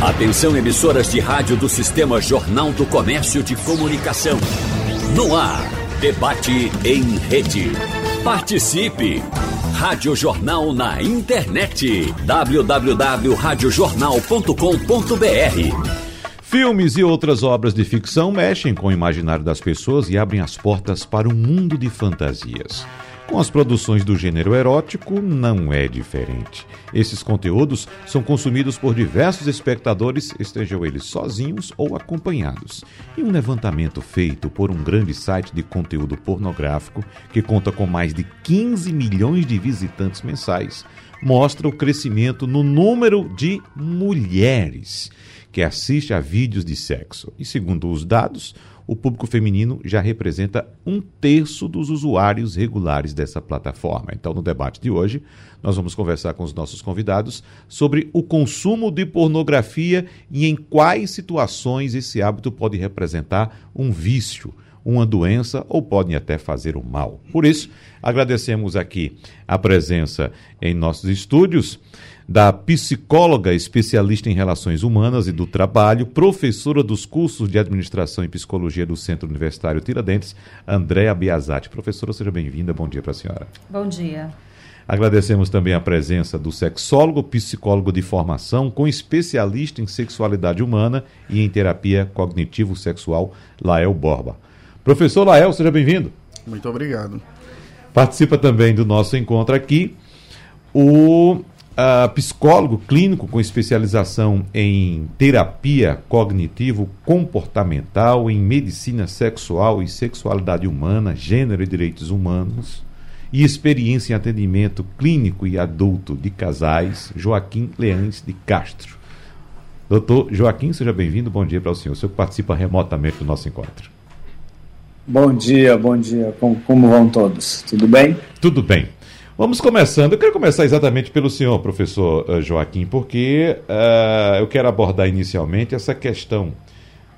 Atenção emissoras de rádio do Sistema Jornal do Comércio de Comunicação. No ar, debate em rede. Participe! Rádio Jornal na internet. www.radiojornal.com.br Filmes e outras obras de ficção mexem com o imaginário das pessoas e abrem as portas para um mundo de fantasias. Com as produções do gênero erótico, não é diferente. Esses conteúdos são consumidos por diversos espectadores, estejam eles sozinhos ou acompanhados. E um levantamento feito por um grande site de conteúdo pornográfico, que conta com mais de 15 milhões de visitantes mensais, mostra o crescimento no número de mulheres que assiste a vídeos de sexo. E segundo os dados, o público feminino já representa um terço dos usuários regulares dessa plataforma. Então, no debate de hoje, nós vamos conversar com os nossos convidados sobre o consumo de pornografia e em quais situações esse hábito pode representar um vício, uma doença ou podem até fazer o mal. Por isso, agradecemos aqui a presença em nossos estúdios da psicóloga especialista em relações humanas e do trabalho, professora dos cursos de administração e psicologia do Centro Universitário Tiradentes, Andréa Biasati. Professora, seja bem-vinda. Bom dia para a senhora. Bom dia. Agradecemos também a presença do sexólogo, psicólogo de formação, com especialista em sexualidade humana e em terapia cognitivo-sexual, Lael Borba. Professor Lael, seja bem-vindo. Muito obrigado. Participa também do nosso encontro aqui o uh, psicólogo clínico com especialização em terapia cognitivo-comportamental, em medicina sexual e sexualidade humana, gênero e direitos humanos, e experiência em atendimento clínico e adulto de casais, Joaquim Leães de Castro. Doutor Joaquim, seja bem-vindo. Bom dia para o senhor. O senhor participa remotamente do nosso encontro. Bom dia, bom dia. Como, como vão todos? Tudo bem? Tudo bem. Vamos começando. Eu quero começar exatamente pelo senhor, professor uh, Joaquim, porque uh, eu quero abordar inicialmente essa questão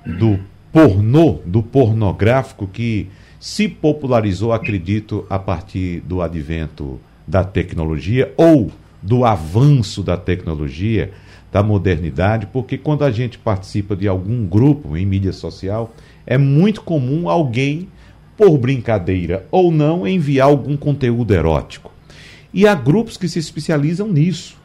do pornô, do pornográfico que se popularizou, acredito, a partir do advento da tecnologia ou do avanço da tecnologia, da modernidade, porque quando a gente participa de algum grupo em mídia social, é muito comum alguém, por brincadeira ou não, enviar algum conteúdo erótico. E há grupos que se especializam nisso,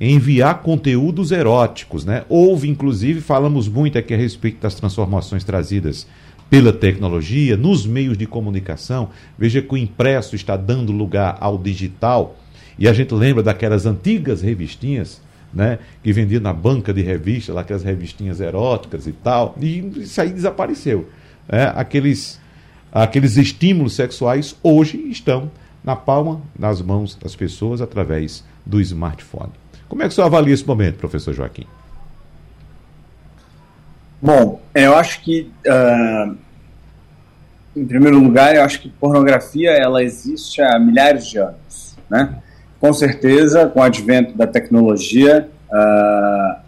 em enviar conteúdos eróticos. Né? Houve, inclusive, falamos muito aqui a respeito das transformações trazidas pela tecnologia, nos meios de comunicação. Veja que o impresso está dando lugar ao digital. E a gente lembra daquelas antigas revistinhas né, que vendiam na banca de revista, lá, aquelas revistinhas eróticas e tal. E isso aí desapareceu. É, aqueles, aqueles estímulos sexuais hoje estão na palma, nas mãos das pessoas através do smartphone. Como é que o senhor avalia esse momento, professor Joaquim? Bom, eu acho que, uh, em primeiro lugar, eu acho que pornografia ela existe há milhares de anos, né? Com certeza, com o advento da tecnologia, uh,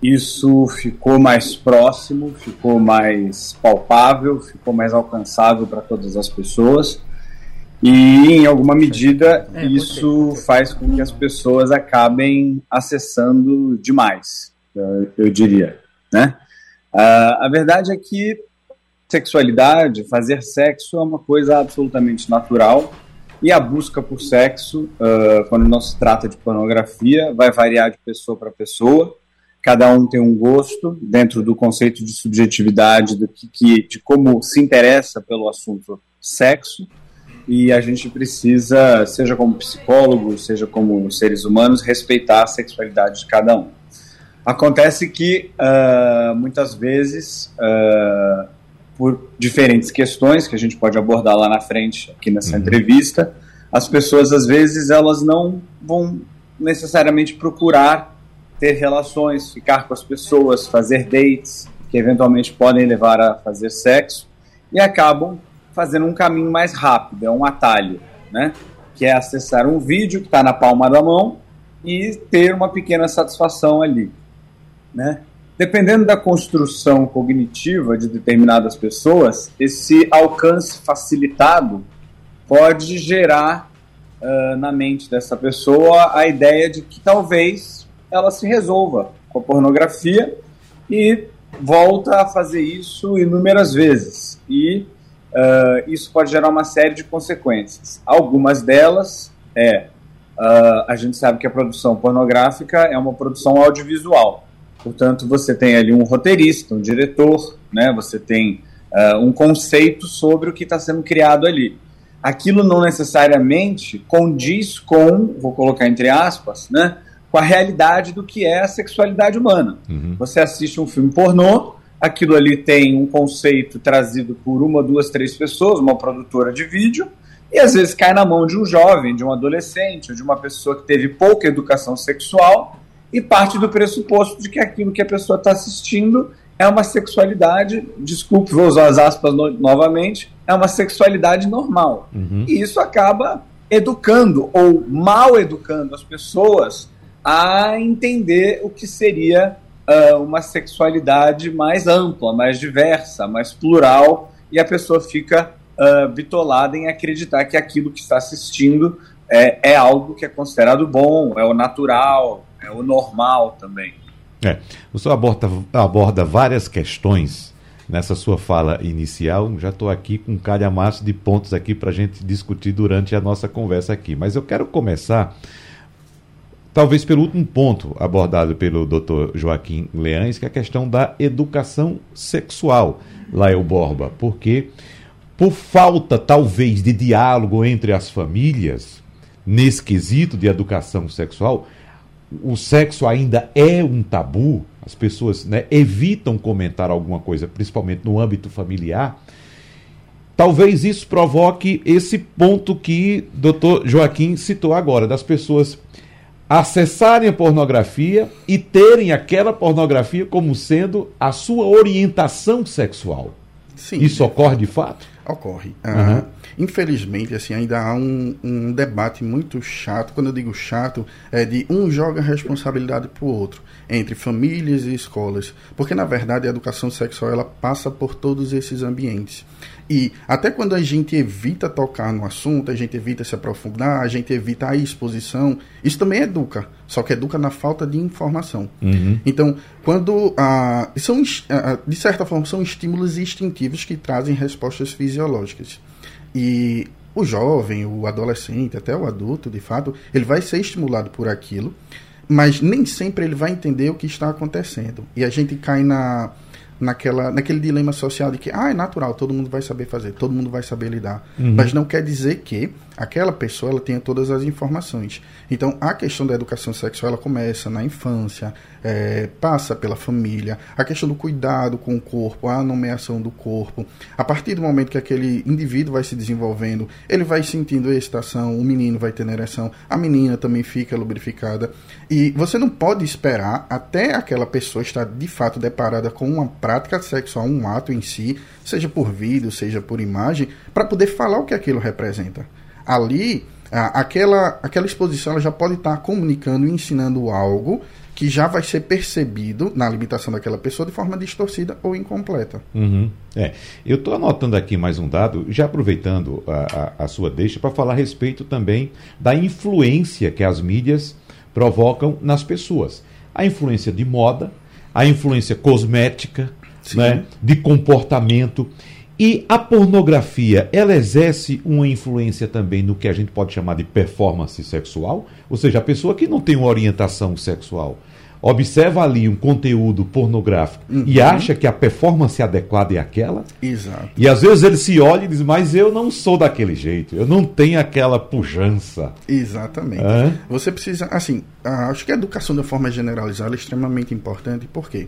isso ficou mais próximo, ficou mais palpável, ficou mais alcançável para todas as pessoas. E, em alguma medida, é, isso faz com que as pessoas acabem acessando demais, eu diria. Né? Uh, a verdade é que sexualidade, fazer sexo é uma coisa absolutamente natural e a busca por sexo, uh, quando não se trata de pornografia, vai variar de pessoa para pessoa. Cada um tem um gosto dentro do conceito de subjetividade, do que, que, de como se interessa pelo assunto sexo e a gente precisa, seja como psicólogo, seja como seres humanos, respeitar a sexualidade de cada um. Acontece que uh, muitas vezes, uh, por diferentes questões que a gente pode abordar lá na frente, aqui nessa uhum. entrevista, as pessoas às vezes elas não vão necessariamente procurar ter relações, ficar com as pessoas, fazer dates que eventualmente podem levar a fazer sexo e acabam fazendo um caminho mais rápido, é um atalho, né? Que é acessar um vídeo que está na palma da mão e ter uma pequena satisfação ali, né? Dependendo da construção cognitiva de determinadas pessoas, esse alcance facilitado pode gerar uh, na mente dessa pessoa a ideia de que talvez ela se resolva com a pornografia e volta a fazer isso inúmeras vezes. E uh, isso pode gerar uma série de consequências. Algumas delas é, uh, a gente sabe que a produção pornográfica é uma produção audiovisual. Portanto, você tem ali um roteirista, um diretor, né? você tem uh, um conceito sobre o que está sendo criado ali. Aquilo não necessariamente condiz com, vou colocar entre aspas, né, com a realidade do que é a sexualidade humana. Uhum. Você assiste um filme pornô, aquilo ali tem um conceito trazido por uma, duas, três pessoas, uma produtora de vídeo, e às vezes cai na mão de um jovem, de um adolescente, de uma pessoa que teve pouca educação sexual e parte do pressuposto de que aquilo que a pessoa está assistindo é uma sexualidade, desculpe, vou usar as aspas no, novamente, é uma sexualidade normal. Uhum. E isso acaba educando ou mal educando as pessoas a entender o que seria uh, uma sexualidade mais ampla, mais diversa, mais plural, e a pessoa fica uh, bitolada em acreditar que aquilo que está assistindo é, é algo que é considerado bom, é o natural, é o normal também. É, o senhor aborda, aborda várias questões nessa sua fala inicial. Já estou aqui com um calhamaço de pontos aqui para a gente discutir durante a nossa conversa aqui. Mas eu quero começar, talvez pelo último ponto abordado pelo Dr. Joaquim Leães, que é a questão da educação sexual, Lael Borba. Porque, por falta, talvez, de diálogo entre as famílias, nesse quesito de educação sexual, o sexo ainda é um tabu, as pessoas né, evitam comentar alguma coisa, principalmente no âmbito familiar, talvez isso provoque esse ponto que doutor Joaquim citou agora, das pessoas acessarem a pornografia e terem aquela pornografia como sendo a sua orientação sexual. Sim. Isso ocorre de fato? Ocorre. Uhum. Infelizmente, assim, ainda há um, um, debate muito chato. Quando eu digo chato, é de um joga a responsabilidade para o outro, entre famílias e escolas. Porque, na verdade, a educação sexual ela passa por todos esses ambientes. E até quando a gente evita tocar no assunto, a gente evita se aprofundar, a gente evita a exposição, isso também educa, só que educa na falta de informação. Uhum. Então, quando ah, são, ah, de certa forma, são estímulos instintivos que trazem respostas fisiológicas. E o jovem, o adolescente, até o adulto, de fato, ele vai ser estimulado por aquilo, mas nem sempre ele vai entender o que está acontecendo. E a gente cai na naquela, naquele dilema social de que ah, é natural, todo mundo vai saber fazer, todo mundo vai saber lidar. Uhum. Mas não quer dizer que aquela pessoa ela tenha todas as informações. Então, a questão da educação sexual ela começa na infância, é, passa pela família, a questão do cuidado com o corpo, a nomeação do corpo. A partir do momento que aquele indivíduo vai se desenvolvendo, ele vai sentindo excitação, o menino vai ter ereção, a menina também fica lubrificada. E você não pode esperar até aquela pessoa estar de fato deparada com uma prática sexual, um ato em si, seja por vídeo, seja por imagem, para poder falar o que aquilo representa. Ali, aquela, aquela exposição ela já pode estar comunicando e ensinando algo que já vai ser percebido na limitação daquela pessoa de forma distorcida ou incompleta. Uhum. É, eu estou anotando aqui mais um dado, já aproveitando a, a, a sua deixa, para falar a respeito também da influência que as mídias provocam nas pessoas. A influência de moda, a influência cosmética, né, de comportamento. E a pornografia, ela exerce uma influência também no que a gente pode chamar de performance sexual? Ou seja, a pessoa que não tem uma orientação sexual observa ali um conteúdo pornográfico uhum. e acha que a performance adequada é aquela. Exato. E às vezes ele se olha e diz, mas eu não sou daquele jeito, eu não tenho aquela pujança. Exatamente. Hã? Você precisa, assim, acho que a educação de forma generalizada é extremamente importante, porque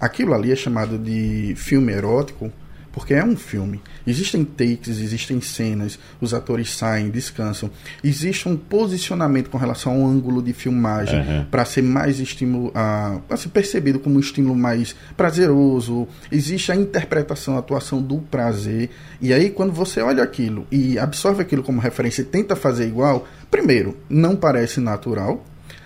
aquilo ali é chamado de filme erótico porque é um filme. Existem takes, existem cenas, os atores saem, descansam. Existe um posicionamento com relação ao ângulo de filmagem uhum. para ser mais estímulo, para ser percebido como um estímulo mais prazeroso. Existe a interpretação, a atuação do prazer. E aí, quando você olha aquilo e absorve aquilo como referência e tenta fazer igual, primeiro, não parece natural.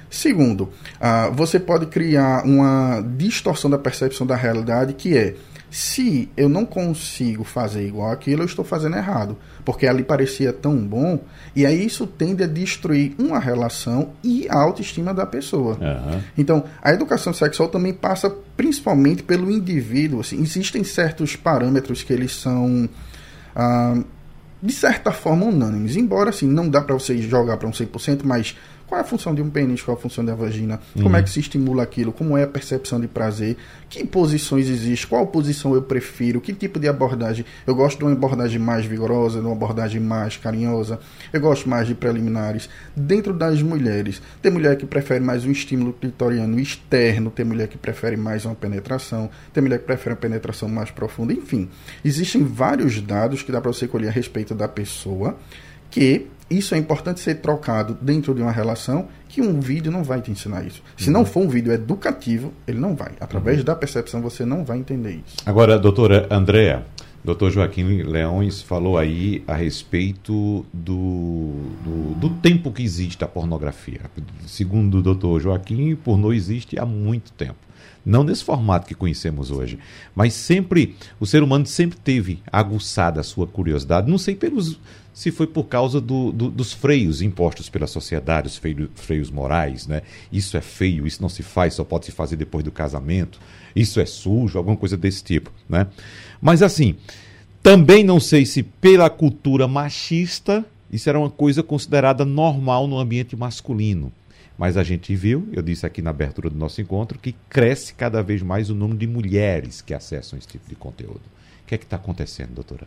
Segundo, uh, você pode criar uma distorção da percepção da realidade que é Se eu não consigo fazer igual aquilo, eu estou fazendo errado. Porque ali parecia tão bom, e aí isso tende a destruir uma relação e a autoestima da pessoa. Uhum. Então, a educação sexual também passa principalmente pelo indivíduo. Assim, existem certos parâmetros que eles são. Ah, de certa forma unânimes, embora assim não dá para você jogar para um 100%, mas qual é a função de um pênis? Qual é a função da vagina? Uhum. Como é que se estimula aquilo? Como é a percepção de prazer? Que posições existem? Qual posição eu prefiro? Que tipo de abordagem? Eu gosto de uma abordagem mais vigorosa, de uma abordagem mais carinhosa. Eu gosto mais de preliminares. Dentro das mulheres, tem mulher que prefere mais um estímulo clitoriano externo, tem mulher que prefere mais uma penetração, tem mulher que prefere uma penetração mais profunda. Enfim, existem vários dados que dá para você colher a respeito da pessoa que isso é importante ser trocado dentro de uma relação que um vídeo não vai te ensinar isso. Se uhum. não for um vídeo educativo, ele não vai. Através uhum. da percepção você não vai entender isso. Agora, doutora Andréa, doutor Joaquim Leões falou aí a respeito do, do, do, tempo que existe a pornografia. Segundo o doutor Joaquim, pornô existe há muito tempo. Não nesse formato que conhecemos hoje, mas sempre, o ser humano sempre teve aguçada a sua curiosidade, não sei pelos se foi por causa do, do, dos freios impostos pela sociedade, os freios, freios morais, né? Isso é feio, isso não se faz, só pode se fazer depois do casamento, isso é sujo, alguma coisa desse tipo, né? Mas assim, também não sei se pela cultura machista isso era uma coisa considerada normal no ambiente masculino. Mas a gente viu, eu disse aqui na abertura do nosso encontro, que cresce cada vez mais o número de mulheres que acessam esse tipo de conteúdo. O que é que está acontecendo, doutora?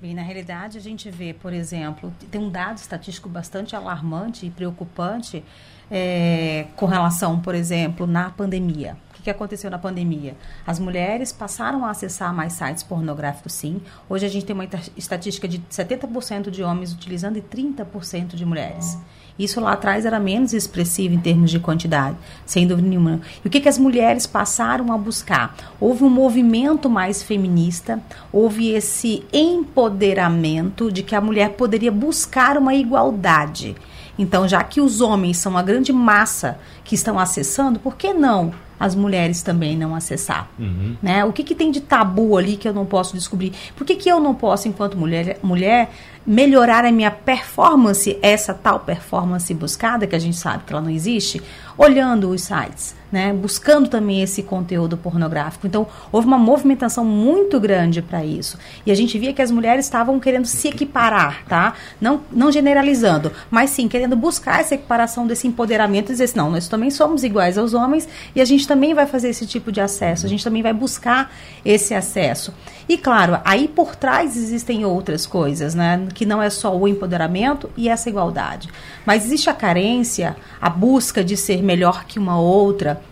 Bem, na realidade, a gente vê, por exemplo, tem um dado estatístico bastante alarmante e preocupante é, com relação, por exemplo, na pandemia. Que, que aconteceu na pandemia? As mulheres passaram a acessar mais sites pornográficos, sim. Hoje a gente tem uma estatística de 70% de homens utilizando e 30% de mulheres. Isso lá atrás era menos expressivo em termos de quantidade, sem dúvida nenhuma. E o que, que as mulheres passaram a buscar? Houve um movimento mais feminista, houve esse empoderamento de que a mulher poderia buscar uma igualdade. Então, já que os homens são a grande massa que estão acessando, por que não as mulheres também não acessar? Uhum. Né? O que, que tem de tabu ali que eu não posso descobrir? Por que, que eu não posso, enquanto mulher, mulher, melhorar a minha performance, essa tal performance buscada, que a gente sabe que ela não existe, olhando os sites? né, buscando também esse conteúdo pornográfico. Então, houve uma movimentação muito grande para isso. E a gente via que as mulheres estavam querendo se equiparar, tá? Não, não generalizando, mas sim querendo buscar essa equiparação desse empoderamento e dizer assim, não, nós também somos iguais aos homens e a gente também vai fazer esse tipo de acesso, a gente também vai buscar esse acesso. E claro, aí por trás existem outras coisas, né, que não é só o empoderamento e essa igualdade. Mas existe a carência, a busca de ser melhor que uma outra,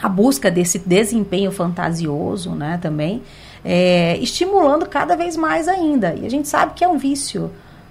a busca desse desempenho fantasioso, né, também, é, estimulando cada vez mais ainda. E a gente sabe que é um vício.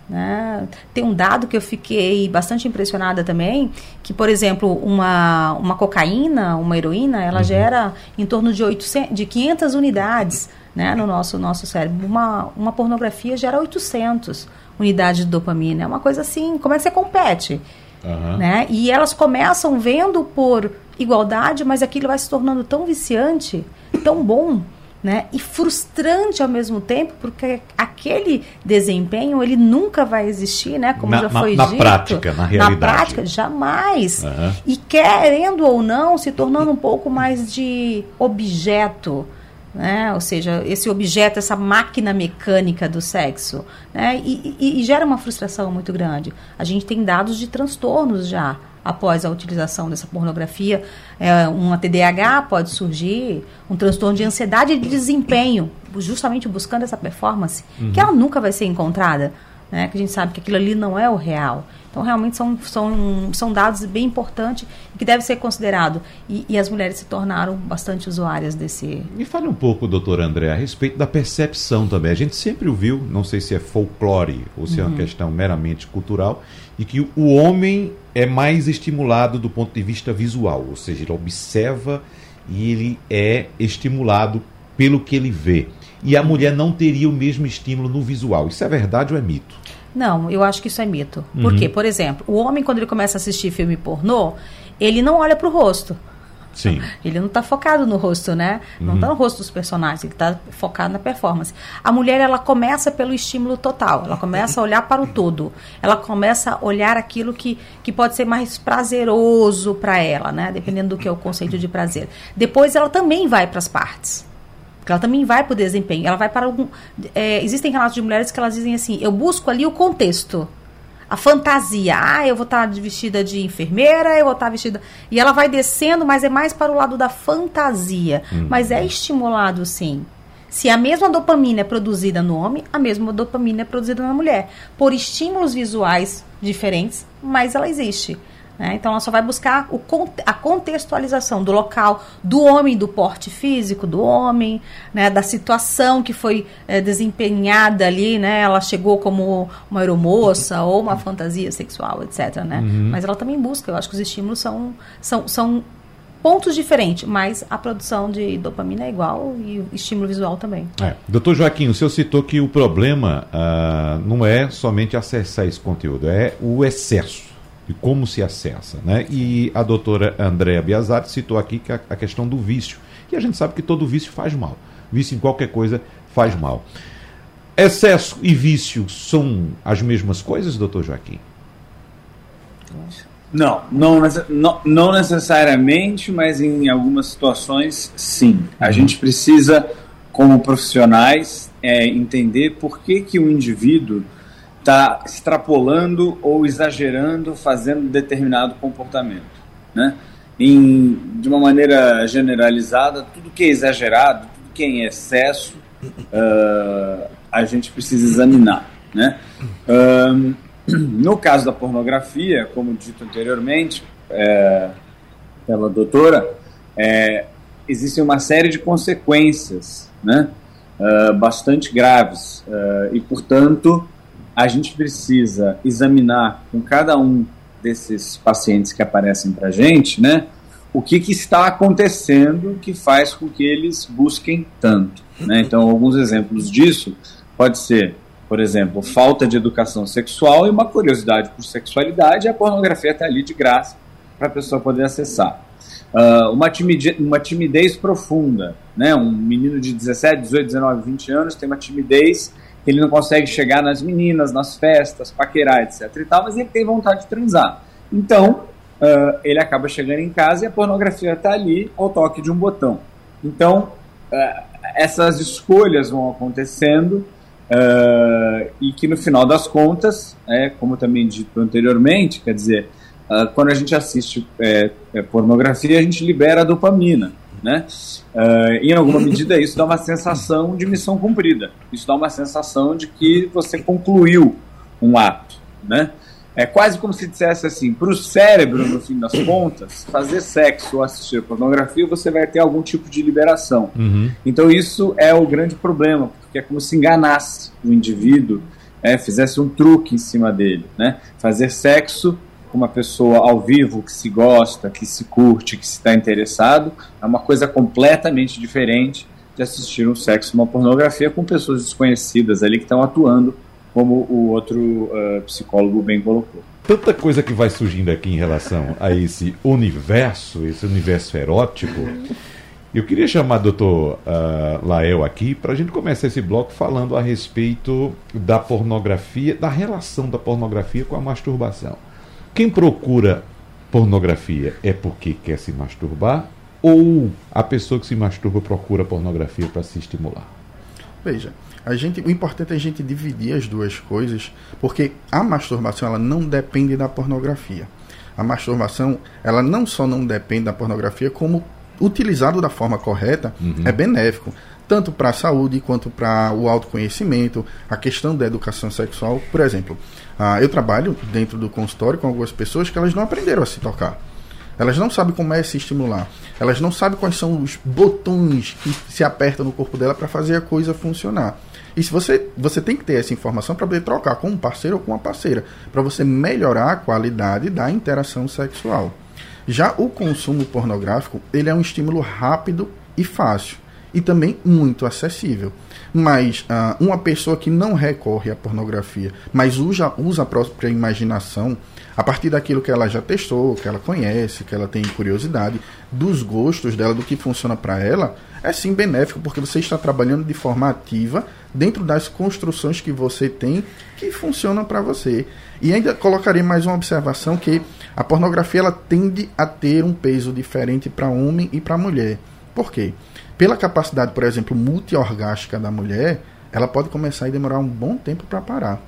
Né? Tem um dado que eu fiquei bastante impressionada também, que, por exemplo, uma, uma cocaína, uma heroína, ela uhum. gera em torno de, 800, de 500 unidades né, no nosso, nosso cérebro. Uma, uma pornografia gera 800 unidades de dopamina. É uma coisa assim, como é que você compete? Uhum. Né? E elas começam vendo por igualdade, mas aquilo vai se tornando tão viciante, tão bom, né? E frustrante ao mesmo tempo, porque aquele desempenho ele nunca vai existir, né? Como na, já foi na, dito. Na prática, na realidade. Na prática, jamais. Uhum. E querendo ou não, se tornando um pouco mais de objeto né? Ou seja, esse objeto, essa máquina mecânica do sexo, né? E, e, e, gera uma frustração muito grande. A gente tem dados de transtornos já após a utilização dessa pornografia. É, uma TDAH pode surgir, um transtorno de ansiedade e de desempenho, justamente buscando essa performance, uhum. que ela nunca vai ser encontrada, né? Que a gente sabe que aquilo ali não é o real. Então, realmente são, são, são dados bem importantes que devem ser considerados. E, e, as mulheres se tornaram bastante usuárias desse. Me fale um pouco, doutor André, a respeito da percepção também. A gente sempre ouviu, não sei se é folclore ou se uhum. é uma uhum. questão meramente cultural, e que o homem é mais estimulado do ponto de vista visual, ou seja, ele observa e ele é estimulado pelo que ele vê. E a mulher não teria o mesmo estímulo no visual. Isso é verdade ou é mito? Não, eu acho que isso é mito. Uhum. Por quê? Por exemplo, o homem, quando ele começa a assistir filme pornô, ele não olha para o rosto. Sim. Ele não está focado no rosto, né? Não está no rosto dos personagens, ele está focado na performance. A mulher, ela começa pelo estímulo total, ela começa a olhar para o todo. Ela começa a olhar aquilo que, que pode ser mais prazeroso para ela, né? Dependendo do que é o conceito de prazer. Depois ela também vai para as partes. Ela também vai para o desempenho. Ela vai para algum. É, existem relatos de mulheres que elas dizem assim: eu busco ali o contexto a fantasia. Ah, eu vou estar tá vestida de enfermeira, eu vou estar tá vestida. E ela vai descendo, mas é mais para o lado da fantasia. Hum. Mas é estimulado, sim. Se a mesma dopamina é produzida no homem, a mesma dopamina é produzida na mulher. Por estímulos visuais diferentes, mas ela existe. Né? Então, ela só vai buscar o, a contextualização do local, do homem, do porte físico do homem, né? da situação que foi é, desempenhada ali. Né? Ela chegou como uma aeromoça ou uma fantasia sexual, etc. Né? Uhum. Mas ela também busca. Eu acho que os estímulos são, são, são pontos diferentes, mas a produção de dopamina é igual e o estímulo visual também. É. Doutor Joaquim, o senhor citou que o problema uh, não é somente acessar esse conteúdo, é o excesso e como se acessa. Né? E a doutora Andréa Biazatti citou aqui que a, a, questão do vício. E a gente sabe que todo vício faz mal. Vício em qualquer coisa faz mal. Excesso e vício são as mesmas coisas, doutor Joaquim? Não, não, não, não necessariamente, mas em algumas situações, sim. A uhum. gente precisa, como profissionais, é, entender por que, que o indivíduo está extrapolando ou exagerando, fazendo determinado comportamento. Né? Em, de uma maneira generalizada, tudo que é exagerado, tudo que é em excesso, uh, a gente precisa examinar. Né? Uh, no caso da pornografia, como dito anteriormente é, pela doutora, é, existe uma série de consequências né, uh, bastante graves e, portanto, a gente precisa examinar com cada um desses pacientes que aparecem para a gente, né, o que, que, está acontecendo que faz com que eles busquem tanto. Né? Então, alguns exemplos disso pode ser, por exemplo, falta de educação sexual e uma curiosidade por sexualidade, a pornografia está ali de graça para a pessoa poder acessar. Uh, uma, timidez, uma timidez profunda, né? um menino de 17, 18, 19, 20 anos tem uma timidez ele não consegue chegar nas meninas, nas festas, paquerar, etc e tal, mas ele tem vontade de transar. Então, uh, ele acaba chegando em casa e a pornografia está ali ao toque de um botão. Então, uh, essas escolhas vão acontecendo uh, e que no final das contas, é, como também dito anteriormente, quer dizer, quando a gente assiste é, é, pornografia, a gente libera a dopamina. Né? Uh, em alguma medida, isso dá uma sensação de missão cumprida. Isso dá uma sensação de que você concluiu um ato. Né? É quase como se dissesse assim: para o cérebro, no fim das contas, fazer sexo ou assistir pornografia, você vai ter algum tipo de liberação. Uhum. Então, isso é o grande problema, porque é como se enganasse o indivíduo, é, fizesse um truque em cima dele. Né? Fazer sexo com uma pessoa ao vivo que se gosta, que se curte, que está interessado, é uma coisa completamente diferente de assistir um sexo, uma pornografia com pessoas desconhecidas ali que estão atuando, como o outro uh, psicólogo bem colocou. Tanta coisa que vai surgindo aqui em relação a esse universo, esse universo erótico. Eu queria chamar o doutor uh, Lael aqui para a gente começar esse bloco falando a respeito da pornografia, da relação da pornografia com a masturbação. Quem procura pornografia é porque quer se masturbar ou a pessoa que se masturba procura pornografia para se estimular? Veja, a gente, o importante é a gente dividir as duas coisas, porque a masturbação ela não depende da pornografia. A masturbação, ela não só não depende da pornografia, como utilizado da forma correta, uhum. é benéfico tanto para a saúde quanto para o autoconhecimento, a questão da educação sexual. Por exemplo, uh, eu trabalho dentro do consultório com algumas pessoas que elas não aprenderam a se tocar. Elas não sabem como é se estimular. Elas não sabem quais são os botões que se apertam no corpo dela para fazer a coisa funcionar. E se você, você tem que ter essa informação para poder trocar com um parceiro ou com uma parceira, para você melhorar a qualidade da interação sexual. Já o consumo pornográfico, ele é um estímulo rápido e fácil. e também muito acessível. Mas uh, uma pessoa que não recorre à pornografia, mas usa, usa a própria imaginação, a partir daquilo que ela já testou, que ela conhece, que ela tem curiosidade, dos gostos dela, do que funciona para ela, é sim benéfico, porque você está trabalhando de forma ativa dentro das construções que você tem que funcionam para você. E ainda colocarei mais uma observação que a pornografia ela tende a ter um peso diferente para homem e para mulher. Por quê? Pela capacidade, por exemplo, multiorgástica da mulher, ela pode começar e demorar um bom tempo para parar.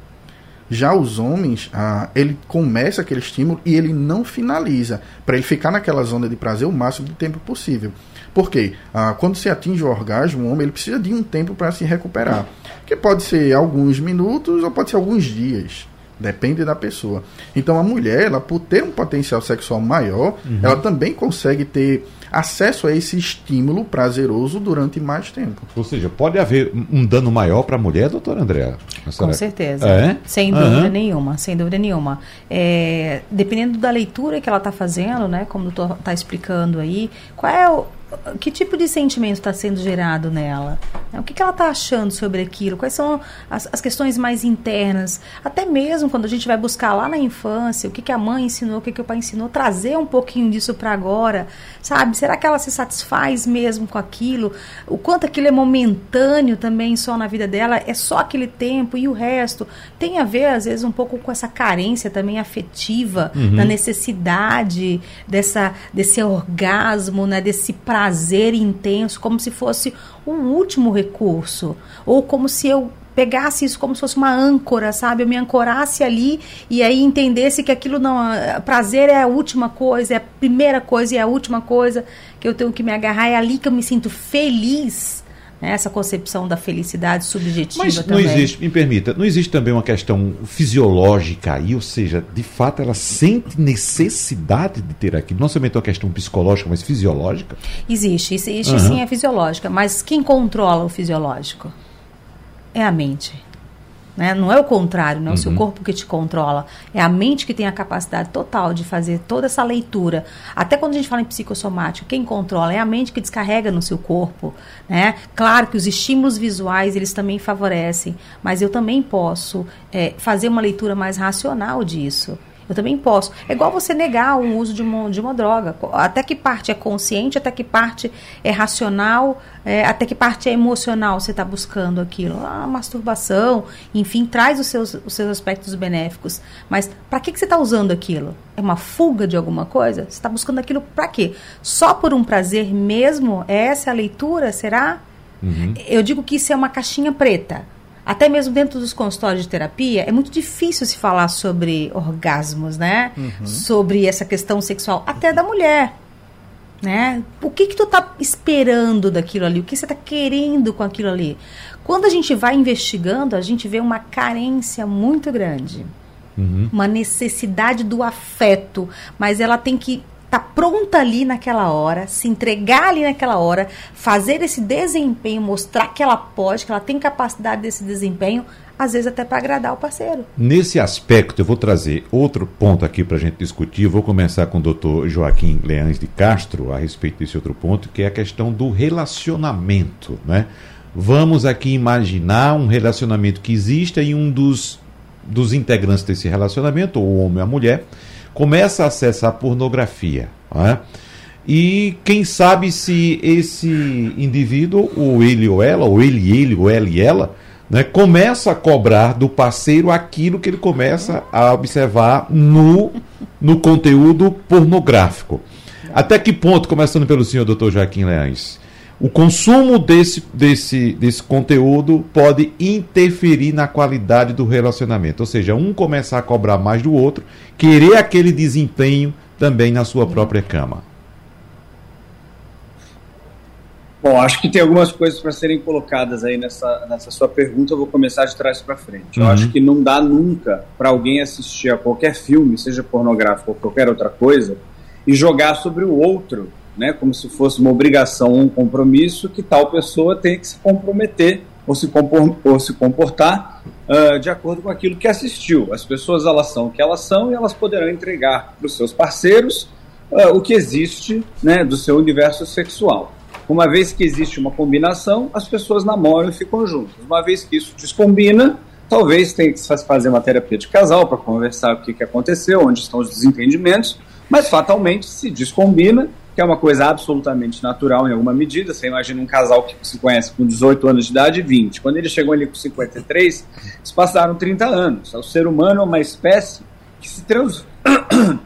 Já os homens, ah, ele começa aquele estímulo e ele não finaliza, para ele ficar naquela zona de prazer o máximo de tempo possível. Por quê? Ah, quando se atinge o orgasmo, o homem ele precisa de um tempo para se recuperar, que pode ser alguns minutos ou pode ser alguns dias. Depende da pessoa. Então a mulher, ela por ter um potencial sexual maior, uhum. ela também consegue ter acesso a esse estímulo prazeroso durante mais tempo. Ou seja, pode haver um dano maior para a mulher, doutora Andréa? Com certeza. É? Sem dúvida uhum. nenhuma, sem dúvida nenhuma. É, dependendo da leitura que ela está fazendo, né, como o doutor está explicando aí, qual é o que tipo de sentimento está sendo gerado nela? O que, que ela está achando sobre aquilo? Quais são as, as, questões mais internas? Até mesmo quando a gente vai buscar lá na infância, o que, que a mãe ensinou, o que, que o pai ensinou, trazer um pouquinho disso para agora, sabe? Será que ela se satisfaz mesmo com aquilo? O quanto aquilo é momentâneo também só na vida dela? É só aquele tempo e o resto? Tem a ver, às vezes, um pouco com essa carência também afetiva, uhum. da necessidade dessa, desse orgasmo, né? desse prazer prazer intenso, como se fosse um último recurso, ou como se eu pegasse isso como se fosse uma âncora, sabe? Eu me ancorasse ali e aí entendesse que aquilo não. Prazer é a última coisa, é a primeira coisa e é a última coisa que eu tenho que me agarrar, é ali que eu me sinto feliz né? essa concepção da felicidade subjetiva Mas também. não existe, me permita, não existe também uma questão fisiológica aí, ou seja, de fato ela sente necessidade de ter aquilo, não somente uma questão psicológica, mas fisiológica? Existe, existe uhum. sim, é fisiológica, mas quem controla o fisiológico? É a mente. Né? Não é o contrário, não é o seu uhum. corpo que te controla. É a mente que tem a capacidade total de fazer toda essa leitura. Até quando a gente fala em psicossomático, quem controla é a mente que descarrega no seu corpo. Né? Claro que os estímulos visuais eles também favorecem, mas eu também posso é, fazer uma leitura mais racional disso. Eu também posso. É igual você negar o uso de uma, de uma droga. Até que parte é consciente, até que parte é racional, é, até que parte é emocional você está buscando aquilo. A masturbação, enfim, traz os seus, os seus aspectos benéficos. Mas para que, que você está usando aquilo? É uma fuga de alguma coisa? Você está buscando aquilo para quê? Só por um prazer mesmo? Essa é a leitura? Será? Uhum. Eu digo que isso é uma caixinha preta até mesmo dentro dos consultórios de terapia, é muito difícil se falar sobre orgasmos, né? Uhum. Sobre essa questão sexual, até da mulher. Né? O que que tu tá esperando daquilo ali? O que você tá querendo com aquilo ali? Quando a gente vai investigando, a gente vê uma carência muito grande. Uhum. Uma necessidade do afeto, mas ela tem que tá pronta ali naquela hora, se entregar ali naquela hora, fazer esse desempenho, mostrar que ela pode, que ela tem capacidade desse desempenho, às vezes até para agradar o parceiro. Nesse aspecto, eu vou trazer outro ponto aqui para a gente discutir. Eu vou começar com o doutor Joaquim Leães de Castro a respeito desse outro ponto, que é a questão do relacionamento, né? Vamos aqui imaginar um relacionamento que exista e um dos, dos integrantes desse relacionamento, ou o homem ou a mulher, começa a acessar pornografia. É? E quem sabe se esse indivíduo, ou ele ou ela, ou ele, ele, ou ela e ela, né, começa a cobrar do parceiro aquilo que ele começa a observar no, no conteúdo pornográfico. Até que ponto, começando pelo senhor doutor Joaquim Leães, o consumo desse, desse, desse conteúdo pode interferir na qualidade do relacionamento. Ou seja, um começar a cobrar mais do outro, querer aquele desempenho também na sua própria cama. Bom, acho que tem algumas coisas para serem colocadas aí nessa, nessa sua pergunta. Eu vou começar de trás para frente. Uhum. Eu acho que não dá nunca para alguém assistir a qualquer filme, seja pornográfico ou qualquer outra coisa, e jogar sobre o outro né, como se fosse uma obrigação, um compromisso, que tal pessoa tem que se comprometer ou se, compor, ou se comportar uh, de acordo com aquilo que assistiu. As pessoas elas são o que elas são e elas poderão entregar para os seus parceiros uh, o que existe né, do seu universo sexual. Uma vez que existe uma combinação, as pessoas namoram e ficam juntas. Uma vez que isso descombina, talvez tenha que fazer uma terapia de casal para conversar o que, que aconteceu, onde estão os desentendimentos, mas fatalmente se descombina, que é uma coisa absolutamente natural em alguma medida. Você imagina um casal que se conhece com 18 anos de idade e 20. Quando ele chegou ali com 53, eles passaram 30 anos. O ser humano é uma espécie que se trans...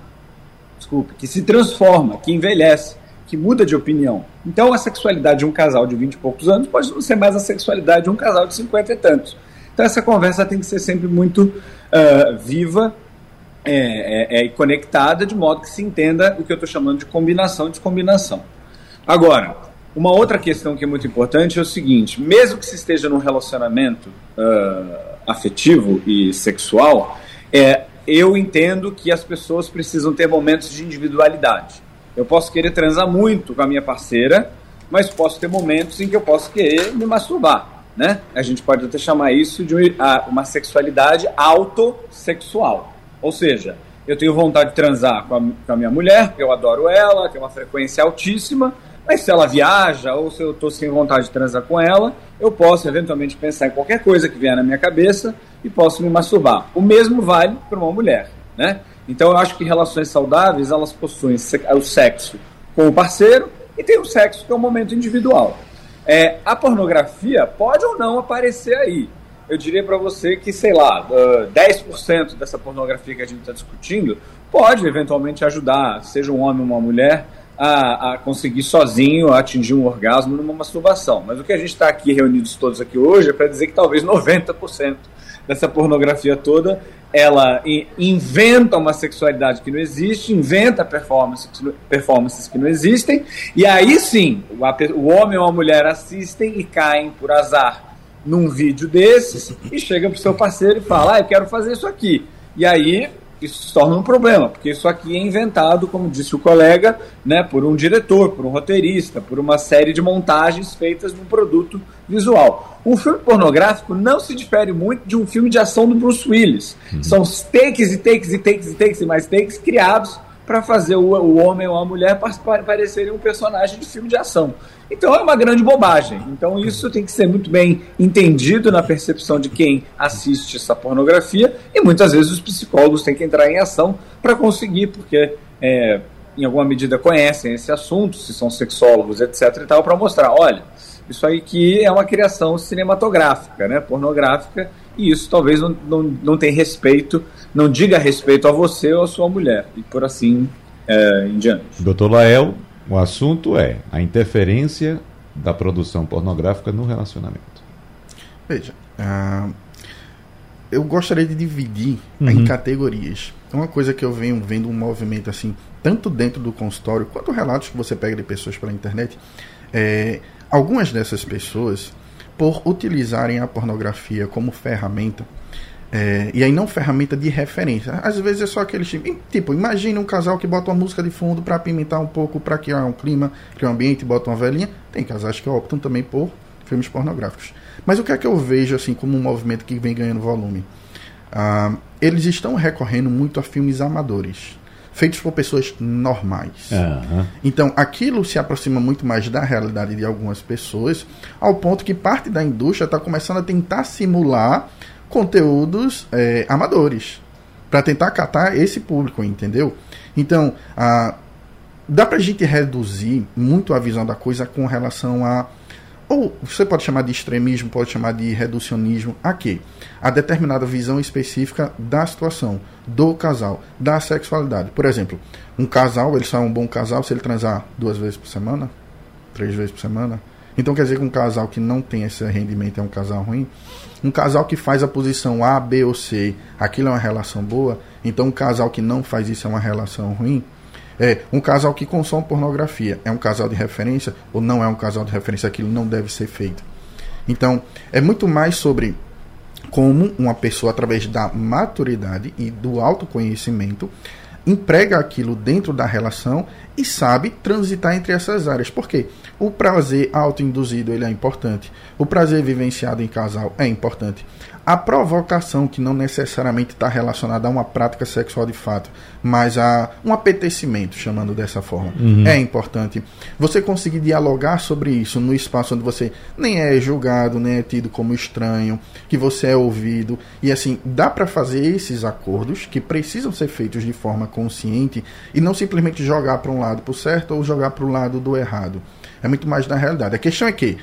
Desculpe, que se transforma, que envelhece, que muda de opinião. Então a sexualidade de um casal de 20 e poucos anos pode não ser mais a sexualidade de um casal de 50 e tantos. Então essa conversa tem que ser sempre muito uh, viva é, é, é, conectada, de modo que se entenda o que eu estou chamando de combinação descombinação. Agora, uma outra questão que é muito importante é o seguinte: mesmo que se esteja num relacionamento uh, afetivo e sexual, é, eu entendo que as pessoas precisam ter momentos de individualidade. Eu posso querer transar muito com a minha parceira, mas posso ter momentos em que eu posso querer me masturbar. Né? A gente pode até chamar isso de uma sexualidade autossexual. Ou seja, eu tenho vontade de transar com a, com a minha mulher, eu adoro ela, tem uma frequência altíssima, mas se ela viaja ou se eu estou sem vontade de transar com ela, eu posso eventualmente pensar em qualquer coisa que vier na minha cabeça e posso me masturbar. O mesmo vale para uma mulher, né? Então eu acho que relações saudáveis, elas possuem o sexo com o parceiro e tem o sexo que é um momento individual. É, a pornografia pode ou não aparecer aí. Eu diria para você que, sei lá, uh, 10% dessa pornografia que a gente está discutindo pode eventualmente ajudar, seja um homem ou uma mulher, a, a, conseguir sozinho atingir um orgasmo numa masturbação. Mas o que a gente está aqui reunidos todos aqui hoje é para dizer que talvez 90% dessa pornografia toda ela inventa uma sexualidade que não existe, inventa performances que não existem, e aí sim, o homem ou a mulher assistem e caem por azar num vídeo desses e chega pro seu parceiro e fala: Ah, eu quero fazer isso aqui. E aí isso se torna um problema, porque isso aqui é inventado, como disse o colega, né, por um diretor, por um roteirista, por uma série de montagens feitas num produto visual. Um filme pornográfico não se difere muito de um filme de ação do Bruce Willis. Uhum. São takes e takes e takes e takes e mais takes criados para fazer o, o, homem ou a mulher parecerem um personagem de filme de ação. Então é uma grande bobagem. Então isso tem que ser muito bem entendido na percepção de quem assiste essa pornografia e muitas vezes os psicólogos têm que entrar em ação para conseguir, porque é, em alguma medida conhecem esse assunto, se são sexólogos, etc. e tal, para mostrar, olha, isso aí que é uma criação cinematográfica, né, pornográfica, e isso talvez não, não, não tenha respeito, não diga respeito a você ou a sua mulher, e por assim é, em diante. Doutor Lael, o assunto é a interferência da produção pornográfica no relacionamento. Veja, uh, eu gostaria de dividir uhum. em categorias. Uma coisa que eu venho vendo um movimento assim, tanto dentro do consultório quanto relatos que você pega de pessoas pela internet, é, algumas dessas pessoas, por utilizarem a pornografia como ferramenta, é, e aí não ferramenta de referência. Às vezes é só aquele tipo. Tipo, imagina um casal que bota uma música de fundo para apimentar um pouco, para criar um clima, criar um ambiente, bota uma velhinha. Tem casais que optam também por filmes pornográficos. Mas o que é que eu vejo assim como um movimento que vem ganhando volume? Ah, eles estão recorrendo muito a filmes amadores feitos por pessoas normais. Uhum. Então, aquilo se aproxima muito mais da realidade de algumas pessoas, ao ponto que parte da indústria está começando a tentar simular conteúdos é, amadores para tentar catar esse público, entendeu? Então, a, dá para a gente reduzir muito a visão da coisa com relação a ou você pode chamar de extremismo, pode chamar de reducionismo, a quê? A determinada visão específica da situação, do casal, da sexualidade. Por exemplo, um casal, ele só é um bom casal se ele transar duas vezes por semana, três vezes por semana. Então quer dizer que um casal que não tem esse rendimento é um casal ruim? Um casal que faz a posição A, B ou C, aquilo é uma relação boa? Então um casal que não faz isso é uma relação ruim? É, um casal que consome pornografia é um casal de referência ou não é um casal de referência? Aquilo não deve ser feito. Então, é muito mais sobre como uma pessoa, através da maturidade e do autoconhecimento, emprega aquilo dentro da relação e sabe transitar entre essas áreas. Por quê? O prazer autoinduzido ele é importante. O prazer vivenciado em casal é importante. A provocação, que não necessariamente está relacionada a uma prática sexual de fato, mas a um apetecimento, chamando dessa forma, uhum. é importante. Você conseguir dialogar sobre isso no espaço onde você nem é julgado, nem é tido como estranho, que você é ouvido. E assim, dá para fazer esses acordos que precisam ser feitos de forma consciente e não simplesmente jogar para um lado para o certo ou jogar para o lado do errado. É muito mais na realidade. A questão é que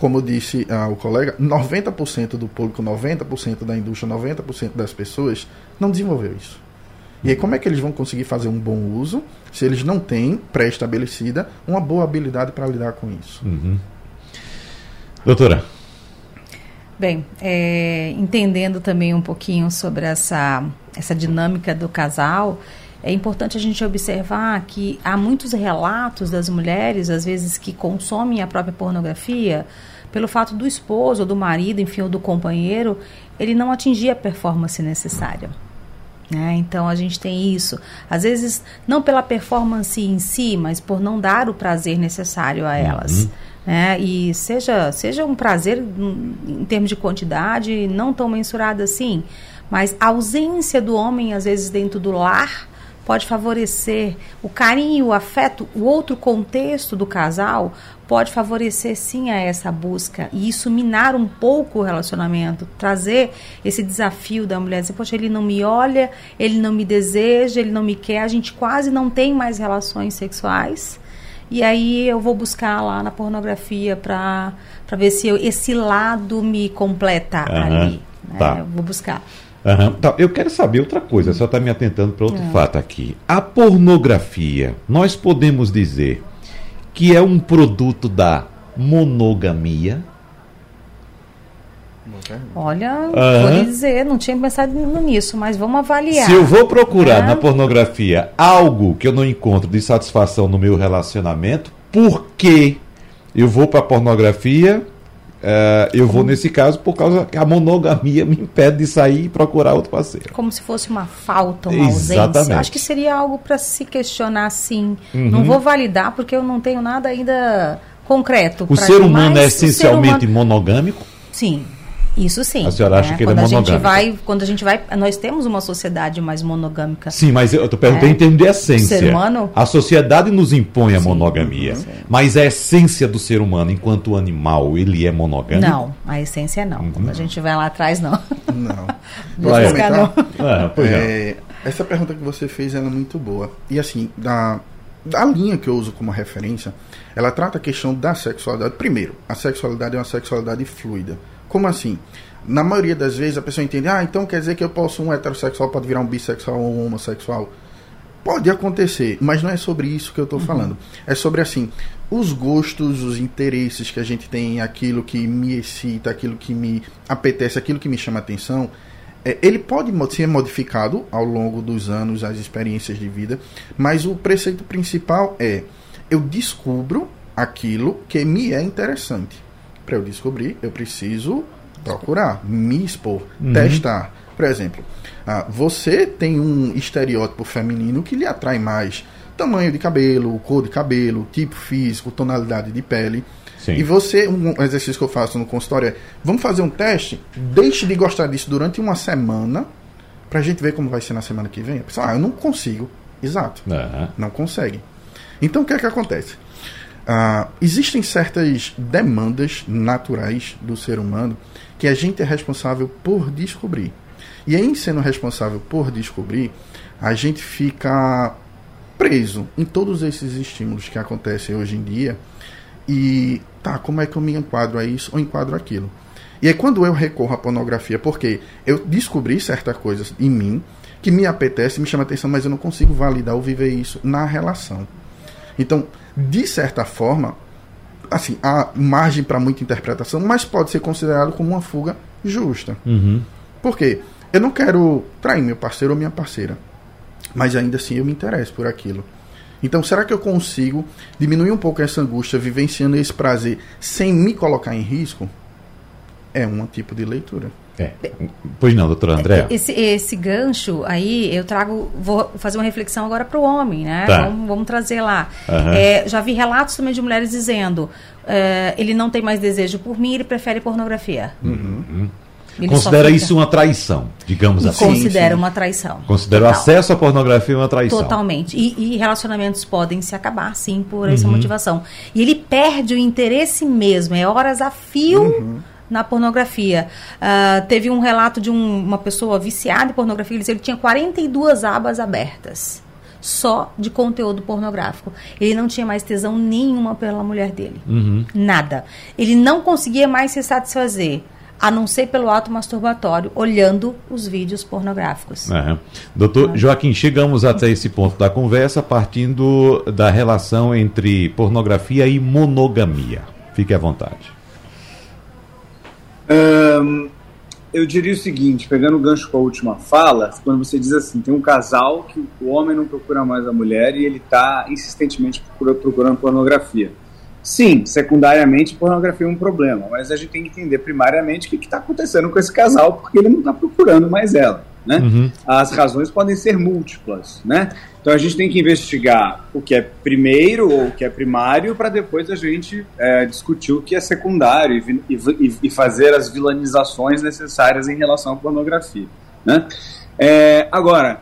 como disse ah, o colega, 90% do público, 90% da indústria, 90% das pessoas não desenvolveu isso. E aí, como é que eles vão conseguir fazer um bom uso se eles não têm pré-estabelecida uma boa habilidade para lidar com isso? Uhum. Doutora. Bem, é, entendendo também um pouquinho sobre essa, essa dinâmica do casal, é importante a gente observar que há muitos relatos das mulheres, às vezes, que consomem a própria pornografia pelo fato do esposo, ou do marido, enfim, ou do companheiro, ele não atingir a performance necessária. Né? Então a gente tem isso. Às vezes, não pela performance em si, mas por não dar o prazer necessário a elas. Uhum. Né? E seja, seja um prazer em termos de quantidade, não tão mensurado assim, mas a ausência do homem, às vezes, dentro do lar pode favorecer o carinho, o afeto, o outro contexto do casal pode favorecer sim a essa busca e isso minar um pouco o relacionamento, trazer esse desafio da mulher, dizer, poxa, ele não me olha, ele não me deseja, ele não me quer, a gente quase não tem mais relações sexuais. E aí eu vou buscar lá na pornografia para ver se eu, esse lado me completa uhum, ali. Né? Tá. Eu vou buscar. Uhum. Tá, eu quero saber outra coisa, só está me atentando para outro é. fato aqui. A pornografia, nós podemos dizer que é um produto da monogamia? Olha, uhum. vou dizer, não tinha pensado nisso, mas vamos avaliar. Se eu vou procurar é. na pornografia algo que eu não encontro de satisfação no meu relacionamento, por que eu vou para a pornografia Uh, eu vou nesse caso por causa que a monogamia me impede de sair e procurar outro parceiro. Como se fosse uma falta, uma Exatamente. ausência. Acho que seria algo para se questionar sim. Uhum. Não vou validar porque eu não tenho nada ainda concreto. O ser humano é essencialmente humano... monogâmico? Sim. Isso sim. A senhora acha né? que ele é quando é monogâmico? A gente vai, quando a gente vai. Nós temos uma sociedade mais monogâmica. Sim, mas eu estou perguntando é. em termos de essência. ser humano? A sociedade nos impõe a sim, monogamia. Sim. Mas a essência do ser humano, enquanto animal, ele é monogâmico? Não, a essência não. Uhum. Quando a gente vai lá atrás, não. Não. Vou buscar, não. Ah, é, essa pergunta que você fez é muito boa. E assim, da, da linha que eu uso como referência, ela trata a questão da sexualidade. Primeiro, a sexualidade é uma sexualidade fluida. Como assim? na maioria das vezes a pessoa entende, ah, então quer dizer que eu posso um heterossexual pode virar um bissexual ou um homossexual. Pode acontecer, mas não é sobre isso que eu estou uhum. falando. É sobre assim, os gostos, os interesses que a gente tem, aquilo que me excita, aquilo que me apetece, aquilo que me chama atenção, é, ele pode ser modificado ao longo dos anos, as experiências de vida, mas o preceito principal é eu descubro aquilo que me é interessante. Para eu descobrir, eu preciso procurar, me expor, uhum. testar. Por exemplo, ah, você tem um estereótipo feminino que lhe atrai mais. Tamanho de cabelo, cor de cabelo, tipo físico, tonalidade de pele. Sim. E você, um exercício que eu faço no consultório é: vamos fazer um teste, deixe de gostar disso durante uma semana, pra gente ver como vai ser na semana que vem. A pessoa, ah, eu não consigo. Exato. Uhum. Não consegue. Então o que é que acontece? Ah, existem certas demandas naturais do ser humano que a gente é responsável por descobrir. E em sendo responsável por descobrir, a gente fica preso em todos esses estímulos que acontecem hoje em dia. E tá, como é que eu me enquadro a isso ou enquadro aquilo? E é quando eu recorro à pornografia, porque eu descobri certa coisa em mim que me apetece, me chama atenção, mas eu não consigo validar ou viver isso na relação. Então, de certa forma, assim, há margem para muita interpretação, mas pode ser considerado como uma fuga justa. Uhum. Por quê? Eu não quero trair meu parceiro ou minha parceira, mas ainda assim eu me interesso por aquilo. Então, será que eu consigo diminuir um pouco essa angústia, vivenciando esse prazer, sem me colocar em risco? É um tipo de leitura. É. Pois não, doutora André. Esse, esse gancho aí, eu trago, vou fazer uma reflexão agora para o homem, né? Tá. Vamos, vamos, trazer lá. Uhum. É, já vi relatos também de mulheres dizendo: é, ele não tem mais desejo por mim, ele prefere pornografia. Uhum. Ele Considera fica... isso uma traição, digamos assim. Considera uma traição. Considera o acesso à pornografia uma traição. Totalmente. E, e relacionamentos podem se acabar, sim, por essa uhum. motivação. E ele perde o interesse mesmo, é horas a fio. Uhum na pornografia. Uh, teve um relato de um, uma pessoa viciada em pornografia, ele disse que ele tinha 42 abas abertas só de conteúdo pornográfico. Ele não tinha mais tesão nenhuma pela mulher dele. Uhum. Nada. Ele não conseguia mais se satisfazer a não ser pelo ato masturbatório, olhando os vídeos pornográficos. É. Doutor. Joaquim, chegamos até esse ponto da conversa partindo da relação entre pornografia e monogamia. Fique à vontade. Um, eu diria o seguinte, pegando o gancho com a última fala, quando você diz assim, tem um casal que o homem não procura mais a mulher e ele está insistentemente procurando pornografia. Sim, secundariamente, pornografia é um problema, mas a gente tem que entender primariamente o que está acontecendo com esse casal, porque ele não está procurando mais ela. Né? Uhum. As razões podem ser múltiplas. Né? Então a gente tem que investigar o que é primeiro ou o que é primário para depois a gente é, discutir o que é secundário e, e, e, fazer as vilanizações necessárias em relação à pornografia. Né? É, agora,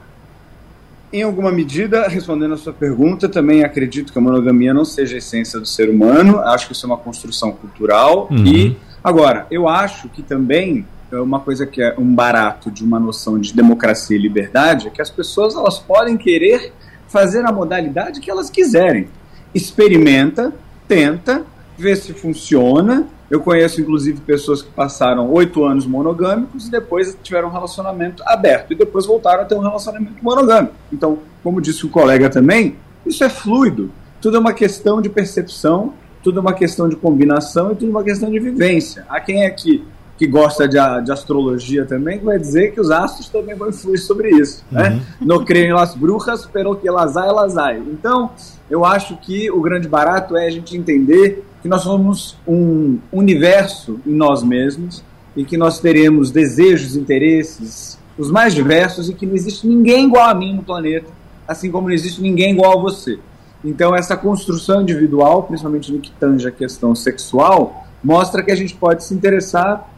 em alguma medida, respondendo a sua pergunta, também acredito que a monogamia não seja a essência do ser humano. Acho que isso é uma construção cultural. Uhum. E agora, eu acho que também uma coisa que é um barato de uma noção de democracia e liberdade é que as pessoas elas podem querer fazer a modalidade que elas quiserem. Experimenta, tenta, vê se funciona. Eu conheço, inclusive, pessoas que passaram oito anos monogâmicos e depois tiveram um relacionamento aberto e depois voltaram a ter um relacionamento monogâmico. Então, como disse o colega também, isso é fluido. Tudo é uma questão de percepção, tudo é uma questão de combinação e tudo é uma questão de vivência. Há quem é que que gosta de, de, astrologia também, vai dizer que os astros também vão influir sobre isso. Né? Uhum. Né? No creem las brujas, pero que las hay, las hay. Então, eu acho que o grande barato é a gente entender que nós somos um universo em nós mesmos e que nós teremos desejos, interesses, os mais diversos e que não existe ninguém igual a mim no planeta, assim como não existe ninguém igual a você. Então, essa construção individual, principalmente no que tange a questão sexual, mostra que a gente pode se interessar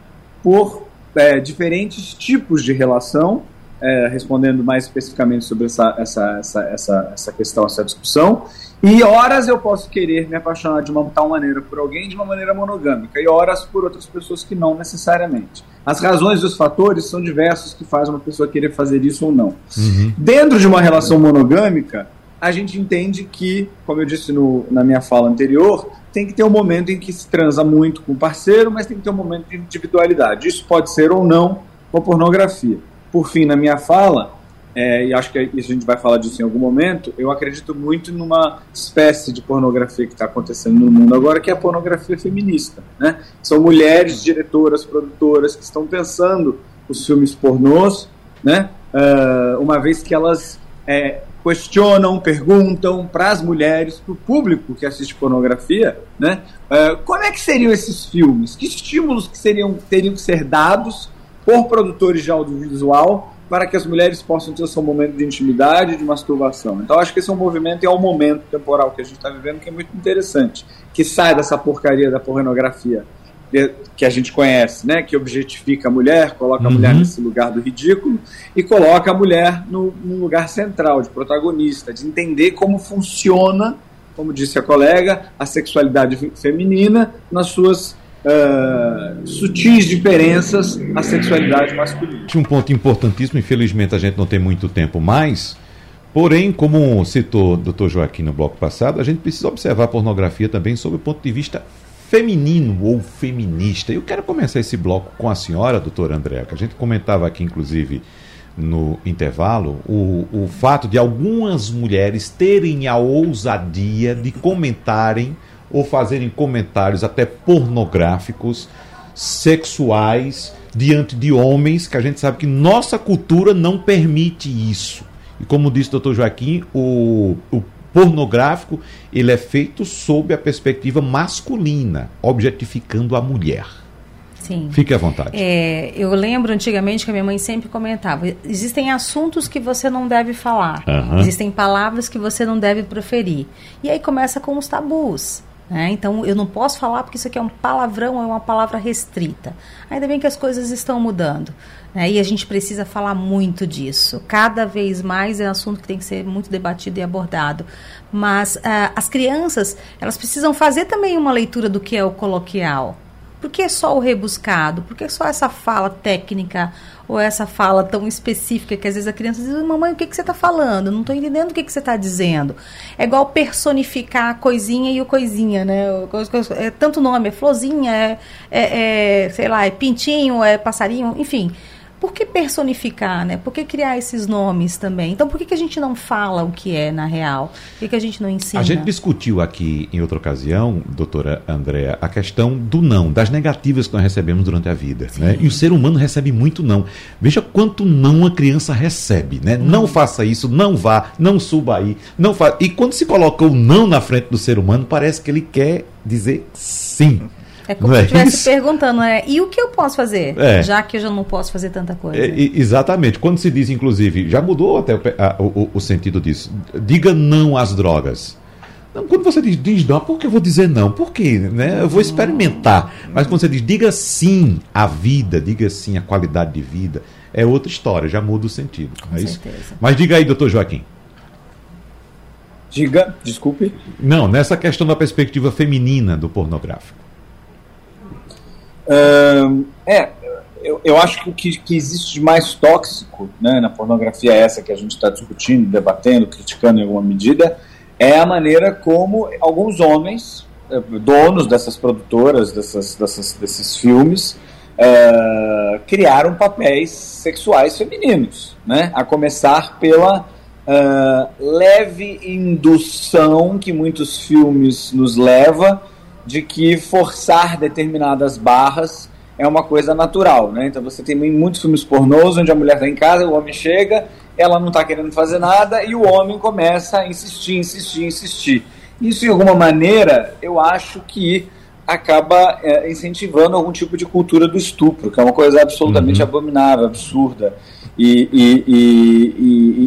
por é, diferentes tipos de relação, é, respondendo mais especificamente sobre essa, essa, essa, essa, essa questão, essa discussão. E horas eu posso querer me apaixonar de uma tal maneira por alguém de uma maneira monogâmica, e horas por outras pessoas que não necessariamente. As razões e os fatores são diversos que fazem uma pessoa querer fazer isso ou não. Uhum. Dentro de uma relação monogâmica, a gente entende que, como eu disse no, na minha fala anterior, tem que ter um momento em que se transa muito com o parceiro, mas tem que ter um momento de individualidade. Isso pode ser ou não com pornografia. Por fim, na minha fala, é, e acho que a gente vai falar disso em algum momento, eu acredito muito numa espécie de pornografia que está acontecendo no mundo agora, que é a pornografia feminista. Né? São mulheres diretoras, produtoras, que estão pensando os filmes pornôs, né? Uh, uma vez que elas é, questionam, perguntam para as mulheres, para o público que assiste pornografia, né? Uh, como é que seriam esses filmes? Que estímulos que seriam, teriam que ser dados por produtores de audiovisual para que as mulheres possam ter seu momento de intimidade, de masturbação. Então acho que esse é um movimento e é um momento temporal que a gente está vivendo que é muito interessante, que sai dessa porcaria da pornografia que a gente conhece, né, que objetifica a mulher, coloca uhum. a mulher nesse lugar do ridículo e coloca a mulher no, no, lugar central, de protagonista, de entender como funciona, como disse a colega, a sexualidade feminina nas suas uh, sutis diferenças à sexualidade masculina. Um ponto importantíssimo, infelizmente a gente não tem muito tempo mais, Porém, como citou o Dr. Joaquim no bloco passado, a gente precisa observar a pornografia também sob o ponto de vista feminino ou feminista. Eu quero começar esse bloco com a senhora, doutora Andréa, que a gente comentava aqui, inclusive, no intervalo, o, o fato de algumas mulheres terem a ousadia de comentarem ou fazerem comentários até pornográficos, sexuais, diante de homens, que a gente sabe que nossa cultura não permite isso. E como disse o doutor Joaquim, o, o pornográfico, ele é feito sob a perspectiva masculina, objetificando a mulher. Sim. Fique à vontade. É, eu lembro antigamente que a minha mãe sempre comentava: existem assuntos que você não deve falar, uhum. existem palavras que você não deve proferir. E aí começa com os tabus. Né? Então, eu não posso falar porque isso aqui é um palavrão, é uma palavra restrita. Ainda bem que as coisas estão mudando. Né? E a gente precisa falar muito disso. Cada vez mais é um assunto que tem que ser muito debatido e abordado. Mas uh, as crianças, elas precisam fazer também uma leitura do que é o coloquial. Por que só o rebuscado? Por que só essa fala técnica ou essa fala tão específica que às vezes a criança diz: Mamãe, o que, que você está falando? Não estou entendendo o que, que você está dizendo. É igual personificar a coisinha e o coisinha, né? É tanto nome: é florzinha, é, é, é sei lá, é pintinho, é passarinho, enfim por que personificar, né? Por que criar esses nomes também? Então, por que, que a gente não fala o que é na real? Por que, que a gente não ensina? A gente discutiu aqui em outra ocasião, doutora Andréa, a questão do não, das negativas que nós recebemos durante a vida. Né? E o ser humano recebe muito não. Veja quanto não a criança recebe, né? Hum. Não faça isso, não vá, não suba aí, não fa... E quando se coloca o não na frente do ser humano, parece que ele quer dizer sim. É como se estivesse perguntando, né? E o que eu posso fazer? É. Já que eu já não posso fazer tanta coisa. É, exatamente. Quando se diz, inclusive, já mudou até o, a, o, o, sentido disso. Diga não às drogas. Não, quando você diz, diz não, por que eu vou dizer não? Por quê? Né? Eu vou experimentar. Mas quando você diz, diga sim à vida, diga sim à qualidade de vida, é outra história, já muda o sentido. Com é certeza. Isso? Mas diga aí, doutor Joaquim. Diga, desculpe. Não, nessa questão da perspectiva feminina do pornográfico. É, eu, eu acho que o que, que, existe de mais tóxico né, na pornografia, é essa que a gente está discutindo, debatendo, criticando em alguma medida, é a maneira como alguns homens, eh, donos dessas produtoras, dessas, dessas desses filmes, uh, criaram papéis sexuais femininos, né? a começar pela uh, leve indução que muitos filmes nos leva de que forçar determinadas barras é uma coisa natural, né? Então você tem muitos filmes pornôs onde a mulher está em casa, o homem chega, ela não está querendo fazer nada e o homem começa a insistir, insistir, insistir. Isso, de alguma maneira, eu acho que acaba é, incentivando algum tipo de cultura do estupro, que é uma coisa absolutamente uhum. abominável, absurda, e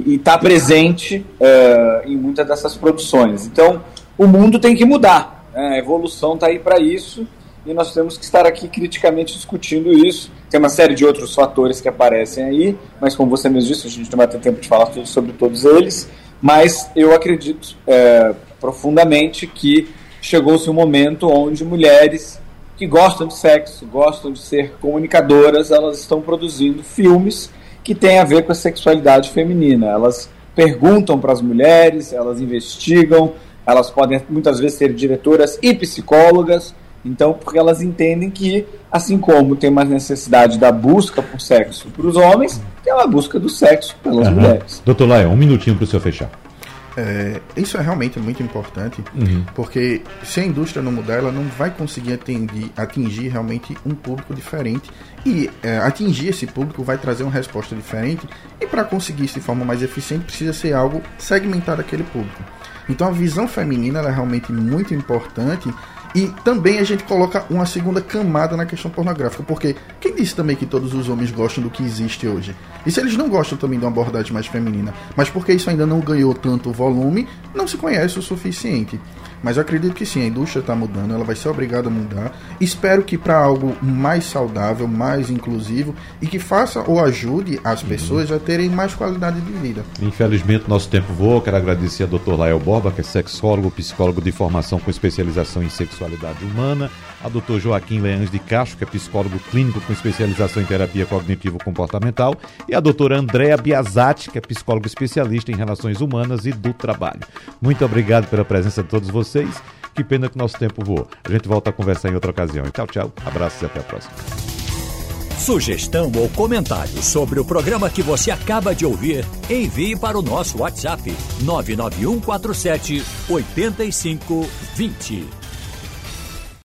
está presente é, em muitas dessas produções. Então, o mundo tem que mudar. É, a evolução está aí para isso e nós temos que estar aqui criticamente discutindo isso. Tem uma série de outros fatores que aparecem aí, mas como você mesmo disse, a gente não vai ter tempo de falar sobre todos eles. Mas eu acredito é, profundamente que chegou-se um momento onde mulheres que gostam de sexo, gostam de ser comunicadoras, elas estão produzindo filmes que têm a ver com a sexualidade feminina. Elas perguntam para as mulheres, elas investigam, elas podem muitas vezes ser diretoras e psicólogas, então, porque elas entendem que, assim como tem uma necessidade da busca por sexo para os homens, tem uma busca do sexo pelas uhum. mulheres. Doutor Laia, um minutinho para o senhor fechar. É, isso é realmente muito importante, uhum. porque se a indústria não mudar, ela não vai conseguir atingir, atingir realmente um público diferente. E é, atingir esse público vai trazer uma resposta diferente. E para conseguir isso de forma mais eficiente, precisa ser algo segmentado aquele público. Então a visão feminina é realmente muito importante e também a gente coloca uma segunda camada na questão pornográfica, porque quem disse também que todos os homens gostam do que existe hoje? E se eles não gostam também de uma abordagem mais feminina? Mas porque isso ainda não ganhou tanto volume, não se conhece o suficiente. Mas eu acredito que sim, a indústria está mudando, ela vai ser obrigada a mudar. Espero que para algo mais saudável, mais inclusivo e que faça ou ajude as uhum. pessoas a terem mais qualidade de vida. Infelizmente, nosso tempo voa. Quero agradecer a doutor Lael Borba, que é sexólogo, psicólogo de formação com especialização em sexualidade humana, a doutor Joaquim Leães de Castro, que é psicólogo clínico com especialização em terapia cognitivo-comportamental, e a doutora Andréa Biazatti, que é psicólogo especialista em relações humanas e do trabalho. Muito obrigado pela presença de todos vocês. Que pena que nosso tempo voou. A gente volta a conversar em outra ocasião. Tchau, tchau. Abraços e até a próxima. Sugestão ou comentário sobre o programa que você acaba de ouvir, envie para o nosso WhatsApp 99147 8520.